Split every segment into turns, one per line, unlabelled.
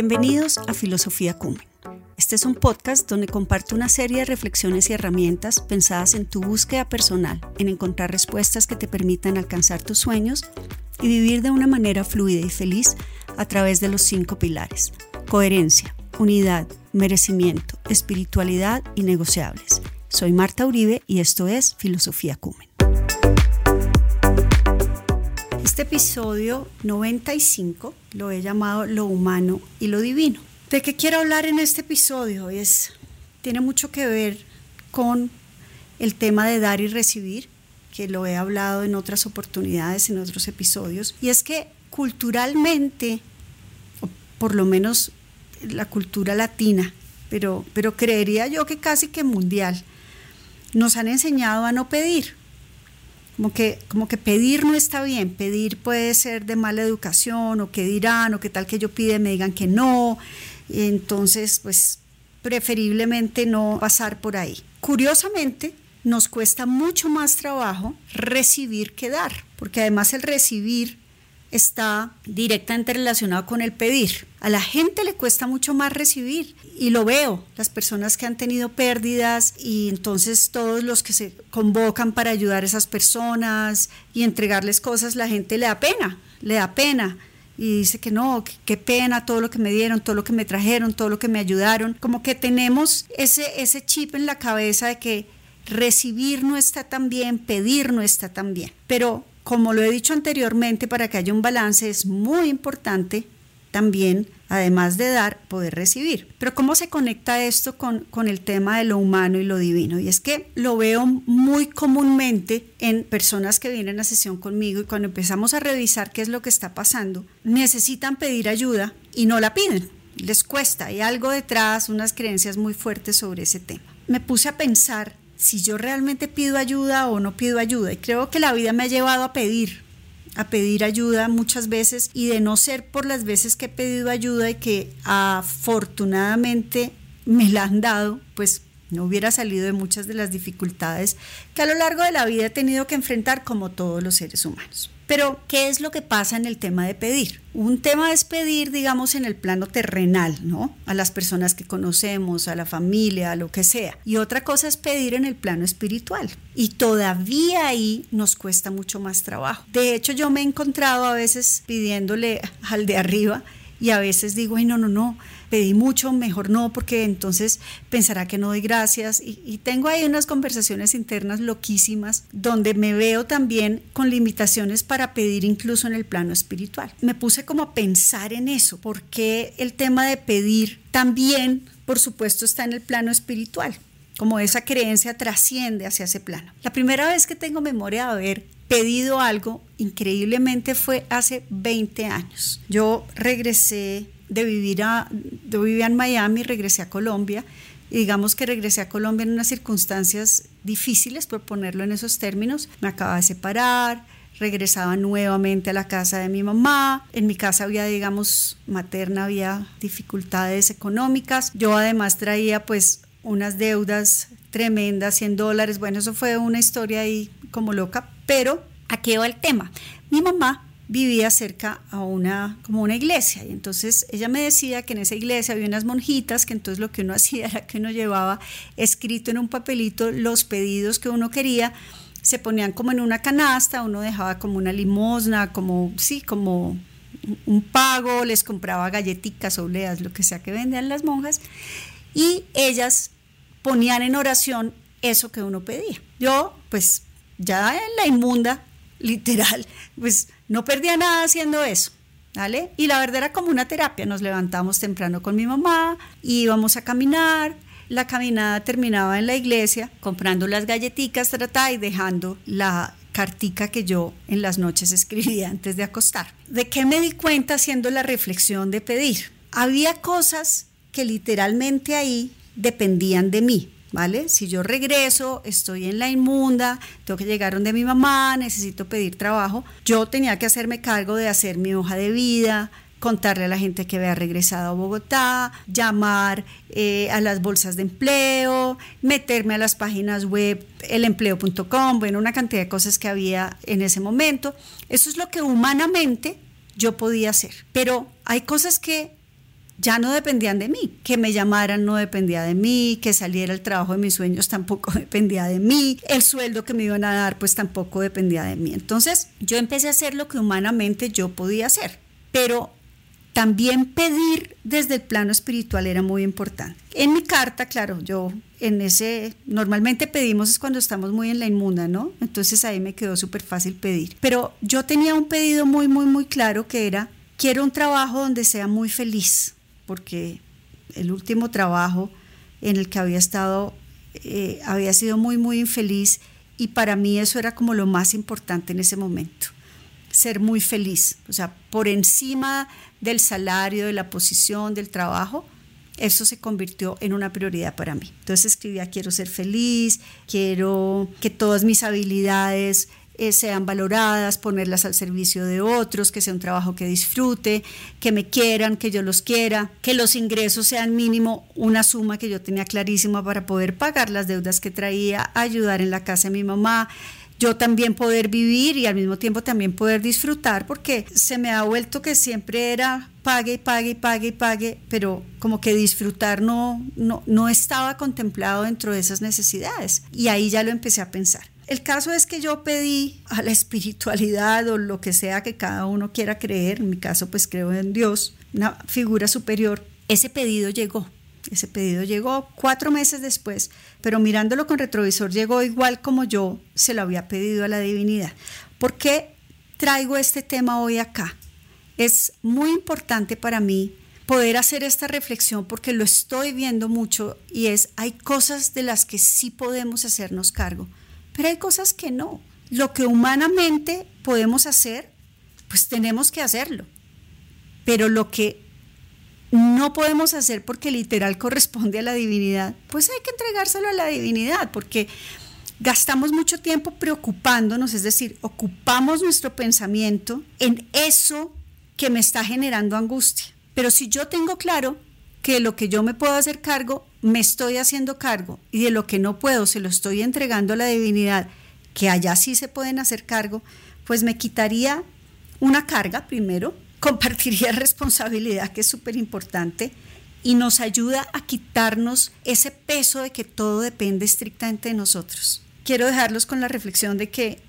Bienvenidos a Filosofía Cumen. Este es un podcast donde comparto una serie de reflexiones y herramientas pensadas en tu búsqueda personal, en encontrar respuestas que te permitan alcanzar tus sueños y vivir de una manera fluida y feliz a través de los cinco pilares. Coherencia, unidad, merecimiento, espiritualidad y negociables. Soy Marta Uribe y esto es Filosofía Cumen. Este episodio 95 lo he llamado Lo humano y lo divino. ¿De qué quiero hablar en este episodio? Es, tiene mucho que ver con el tema de dar y recibir, que lo he hablado en otras oportunidades, en otros episodios. Y es que culturalmente, o por lo menos la cultura latina, pero, pero creería yo que casi que mundial, nos han enseñado a no pedir como que, como que pedir no está bien, pedir puede ser de mala educación o que dirán o que tal que yo pide me digan que no, entonces pues preferiblemente no pasar por ahí. Curiosamente, nos cuesta mucho más trabajo recibir que dar, porque además el recibir está directamente relacionado con el pedir. A la gente le cuesta mucho más recibir y lo veo, las personas que han tenido pérdidas y entonces todos los que se convocan para ayudar a esas personas y entregarles cosas, la gente le da pena, le da pena y dice que no, qué pena todo lo que me dieron, todo lo que me trajeron, todo lo que me ayudaron. Como que tenemos ese, ese chip en la cabeza de que recibir no está tan bien, pedir no está tan bien. Pero como lo he dicho anteriormente, para que haya un balance es muy importante también, además de dar, poder recibir. Pero ¿cómo se conecta esto con, con, el tema de lo humano y lo divino? Y es que lo veo muy comúnmente en personas que vienen a sesión conmigo y cuando empezamos a revisar qué es lo que está pasando, necesitan pedir ayuda y no la piden. Les cuesta, hay algo detrás, unas creencias muy fuertes sobre ese tema. Me puse a pensar si yo realmente pido ayuda o no pido ayuda. Y creo que la vida me ha llevado a pedir, a pedir ayuda muchas veces y de no ser por las veces que he pedido ayuda y que afortunadamente me la han dado, pues no hubiera salido de muchas de las dificultades que a lo largo de la vida he tenido que enfrentar como todos los seres humanos. Pero, ¿qué es lo que pasa en el tema de pedir? Un tema es pedir, digamos, en el plano terrenal, ¿no? A las personas que conocemos, a la familia, a lo que sea. Y otra cosa es pedir en el plano espiritual. Y todavía ahí nos cuesta mucho más trabajo. De hecho, yo me he encontrado a veces pidiéndole al de arriba y a veces digo, ay, no, no, no, pedí mucho, mejor no, porque entonces pensará que no doy gracias. Y, tengo ahí unas conversaciones internas loquísimas donde me veo también con limitaciones para pedir incluso en el plano espiritual. Me puse como a pensar en eso, porque el tema de pedir también, por supuesto, está en el plano espiritual como esa creencia trasciende hacia ese plano. La primera vez que tengo memoria de haber pedido algo, increíblemente fue hace 20 años. Yo regresé de vivir a, yo vivía en Miami, regresé a Colombia, y digamos que regresé a Colombia en unas circunstancias difíciles, por ponerlo en esos términos. Me acababa de separar, regresaba nuevamente a la casa de mi mamá. En mi casa había, digamos, materna, había dificultades económicas. Yo además traía pues unas deudas tremendas, 100 dólares. Bueno, eso fue una historia ahí como loca, pero ¿a qué va el tema? Mi mamá vivía cerca a una, como una iglesia. Y entonces ella me decía que en esa iglesia había unas monjitas, que entonces lo que uno hacía era que uno llevaba escrito en un papelito los pedidos que uno quería, se ponían como en una canasta, uno dejaba como una limosna, como, sí, como un pago, les compraba galletitas, obleas, lo que sea que vendían las monjas, y ellas ponían en oración eso que uno pedía. Yo, pues, ya en la inmunda, literal, pues no perdía nada haciendo eso. ¿Vale? Y la verdad era como una terapia. Nos levantamos temprano con mi mamá, íbamos a caminar, la caminada terminaba en la iglesia comprando las galletitas y dejando la cartica que yo en las noches escribía antes de acostar. ¿De qué me di cuenta haciendo la reflexión de pedir? Había cosas que literalmente ahí dependían de mí. ¿Vale? Si yo regreso, estoy en la inmunda, tengo que llegar donde mi mamá, necesito pedir trabajo, yo tenía que hacerme cargo de hacer mi hoja de vida, contarle a la gente que había regresado a Bogotá, llamar eh, a las bolsas de empleo, meterme a las páginas web, elempleo.com, bueno, una cantidad de cosas que había en ese momento. Eso es lo que humanamente yo podía hacer. Pero hay cosas que ya no dependían de mí. Que me llamaran no dependía de mí, que saliera el trabajo de mis sueños tampoco dependía de mí, el sueldo que me iban a dar pues tampoco dependía de mí. Entonces yo empecé a hacer lo que humanamente yo podía hacer, pero también pedir desde el plano espiritual era muy importante. En mi carta, claro, yo en ese, normalmente pedimos es cuando estamos muy en la inmunda, ¿no? Entonces ahí me quedó súper fácil pedir. Pero yo tenía un pedido muy, muy, muy claro que era, quiero un trabajo donde sea muy feliz porque el último trabajo en el que había estado eh, había sido muy, muy infeliz y para mí eso era como lo más importante en ese momento, ser muy feliz, o sea, por encima del salario, de la posición, del trabajo, eso se convirtió en una prioridad para mí. Entonces escribía, quiero ser feliz, quiero que todas mis habilidades eh, sean valoradas, ponerlas al servicio de otros, que sea un trabajo que disfrute, que me quieran, que yo los quiera, que los ingresos sean mínimo una suma que yo tenía clarísima para poder pagar las deudas que traía, ayudar en la casa de mi mamá, yo también poder vivir y al mismo tiempo también poder disfrutar, porque se me ha vuelto que siempre era pague y pague y pague y pague, pero como que disfrutar no, no, no estaba contemplado dentro de esas necesidades. Y ahí ya lo empecé a pensar. El caso es que yo pedí a la espiritualidad o lo que sea que cada uno quiera creer, en mi caso pues creo en Dios, una figura superior. Ese pedido llegó, ese pedido llegó cuatro meses después, pero mirándolo con retrovisor llegó igual como yo se lo había pedido a la divinidad. ¿Por qué traigo este tema hoy acá? Es muy importante para mí poder hacer esta reflexión porque lo estoy viendo mucho y es, hay cosas de las que sí podemos hacernos cargo pero hay cosas que no. Lo que humanamente podemos hacer, pues tenemos que hacerlo. Pero lo que no podemos hacer porque literal corresponde a la divinidad, pues hay que entregárselo a la divinidad, porque gastamos mucho tiempo preocupándonos, es decir, ocupamos nuestro pensamiento en eso que me está generando angustia. Pero si yo tengo claro que lo que yo me puedo hacer cargo, me estoy haciendo cargo y de lo que no puedo, se lo estoy entregando a la divinidad, que allá sí se pueden hacer cargo, pues me quitaría una carga primero, compartiría responsabilidad, que es súper importante, y nos ayuda a quitarnos ese peso de que todo depende estrictamente de nosotros. Quiero dejarlos con la reflexión de que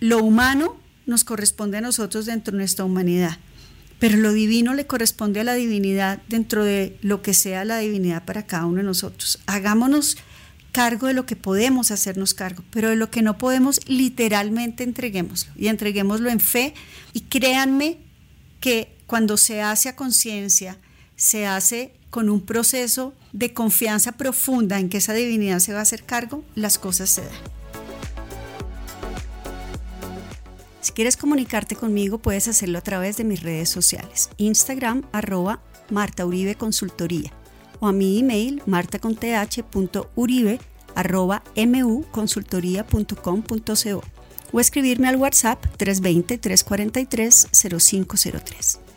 lo humano nos corresponde a nosotros dentro de nuestra humanidad pero lo divino le corresponde a la divinidad dentro de lo que sea la divinidad para cada uno de nosotros. Hagámonos cargo de lo que podemos hacernos cargo, pero de lo que no podemos, literalmente entreguémoslo y entreguémoslo en fe y créanme que cuando se hace a conciencia, se hace con un proceso de confianza profunda en que esa divinidad se va a hacer cargo, las cosas se dan. Si quieres comunicarte conmigo, puedes hacerlo a través de mis redes sociales. Instagram, arroba Marta Uribe Consultoría o a mi email martaconth.uribe arroba o escribirme al WhatsApp 320-343-0503.